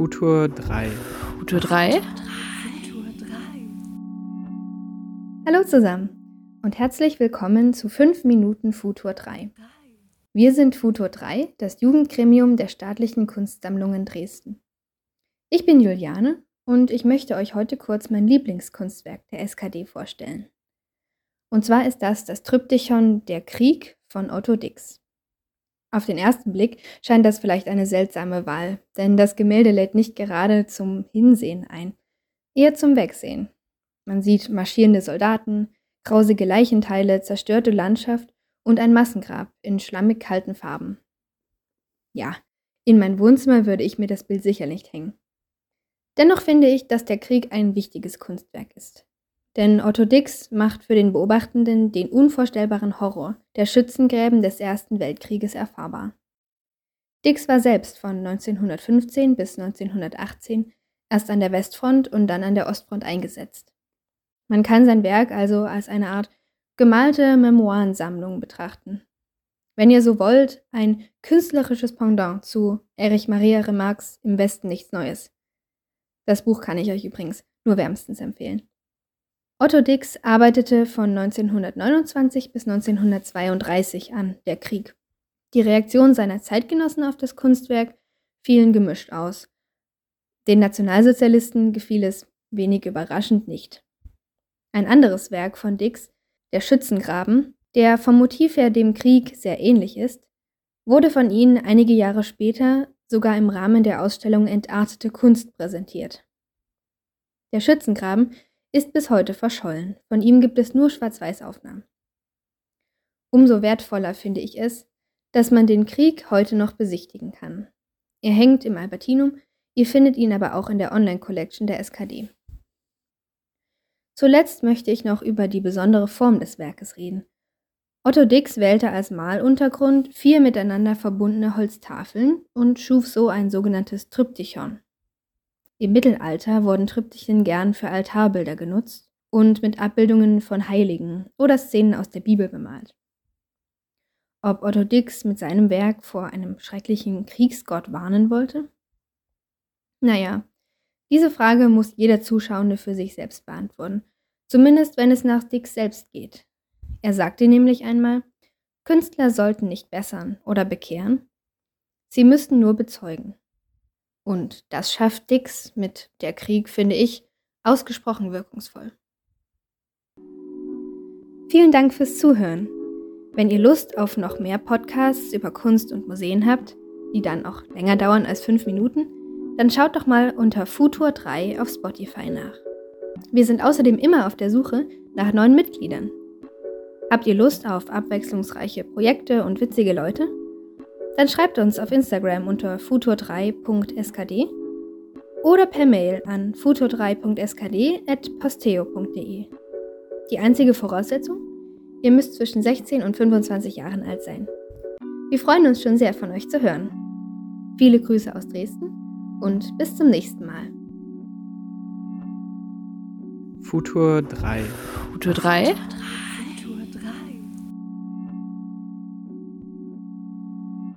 Futur 3. Futur 3? Hallo zusammen und herzlich willkommen zu 5 Minuten Futur 3. Wir sind Futur 3, das Jugendgremium der Staatlichen Kunstsammlungen Dresden. Ich bin Juliane und ich möchte euch heute kurz mein Lieblingskunstwerk der SKD vorstellen. Und zwar ist das das Tryptychon Der Krieg von Otto Dix. Auf den ersten Blick scheint das vielleicht eine seltsame Wahl, denn das Gemälde lädt nicht gerade zum Hinsehen ein, eher zum Wegsehen. Man sieht marschierende Soldaten, grausige Leichenteile, zerstörte Landschaft und ein Massengrab in schlammig kalten Farben. Ja, in mein Wohnzimmer würde ich mir das Bild sicher nicht hängen. Dennoch finde ich, dass der Krieg ein wichtiges Kunstwerk ist. Denn Otto Dix macht für den Beobachtenden den unvorstellbaren Horror der Schützengräben des Ersten Weltkrieges erfahrbar. Dix war selbst von 1915 bis 1918 erst an der Westfront und dann an der Ostfront eingesetzt. Man kann sein Werk also als eine Art gemalte Memoirensammlung betrachten. Wenn ihr so wollt, ein künstlerisches Pendant zu Erich Maria Remarques Im Westen nichts Neues. Das Buch kann ich euch übrigens nur wärmstens empfehlen. Otto Dix arbeitete von 1929 bis 1932 an Der Krieg. Die Reaktionen seiner Zeitgenossen auf das Kunstwerk fielen gemischt aus. Den Nationalsozialisten gefiel es wenig überraschend nicht. Ein anderes Werk von Dix, Der Schützengraben, der vom Motiv her dem Krieg sehr ähnlich ist, wurde von ihnen einige Jahre später sogar im Rahmen der Ausstellung Entartete Kunst präsentiert. Der Schützengraben ist bis heute verschollen. Von ihm gibt es nur Schwarz-Weiß-Aufnahmen. Umso wertvoller finde ich es, dass man den Krieg heute noch besichtigen kann. Er hängt im Albertinum, ihr findet ihn aber auch in der Online-Collection der SKD. Zuletzt möchte ich noch über die besondere Form des Werkes reden. Otto Dix wählte als Maluntergrund vier miteinander verbundene Holztafeln und schuf so ein sogenanntes Tryptychon. Im Mittelalter wurden Triptychen gern für Altarbilder genutzt und mit Abbildungen von Heiligen oder Szenen aus der Bibel bemalt. Ob Otto Dix mit seinem Werk vor einem schrecklichen Kriegsgott warnen wollte? Naja, diese Frage muss jeder Zuschauende für sich selbst beantworten, zumindest wenn es nach Dix selbst geht. Er sagte nämlich einmal, Künstler sollten nicht bessern oder bekehren, sie müssten nur bezeugen. Und das schafft Dix mit Der Krieg, finde ich, ausgesprochen wirkungsvoll. Vielen Dank fürs Zuhören. Wenn ihr Lust auf noch mehr Podcasts über Kunst und Museen habt, die dann auch länger dauern als fünf Minuten, dann schaut doch mal unter Futur 3 auf Spotify nach. Wir sind außerdem immer auf der Suche nach neuen Mitgliedern. Habt ihr Lust auf abwechslungsreiche Projekte und witzige Leute? Dann schreibt uns auf Instagram unter futur3.skd oder per Mail an futur3.skd.posteo.de. Die einzige Voraussetzung? Ihr müsst zwischen 16 und 25 Jahren alt sein. Wir freuen uns schon sehr von euch zu hören. Viele Grüße aus Dresden und bis zum nächsten Mal. Futur 3. Futur 3?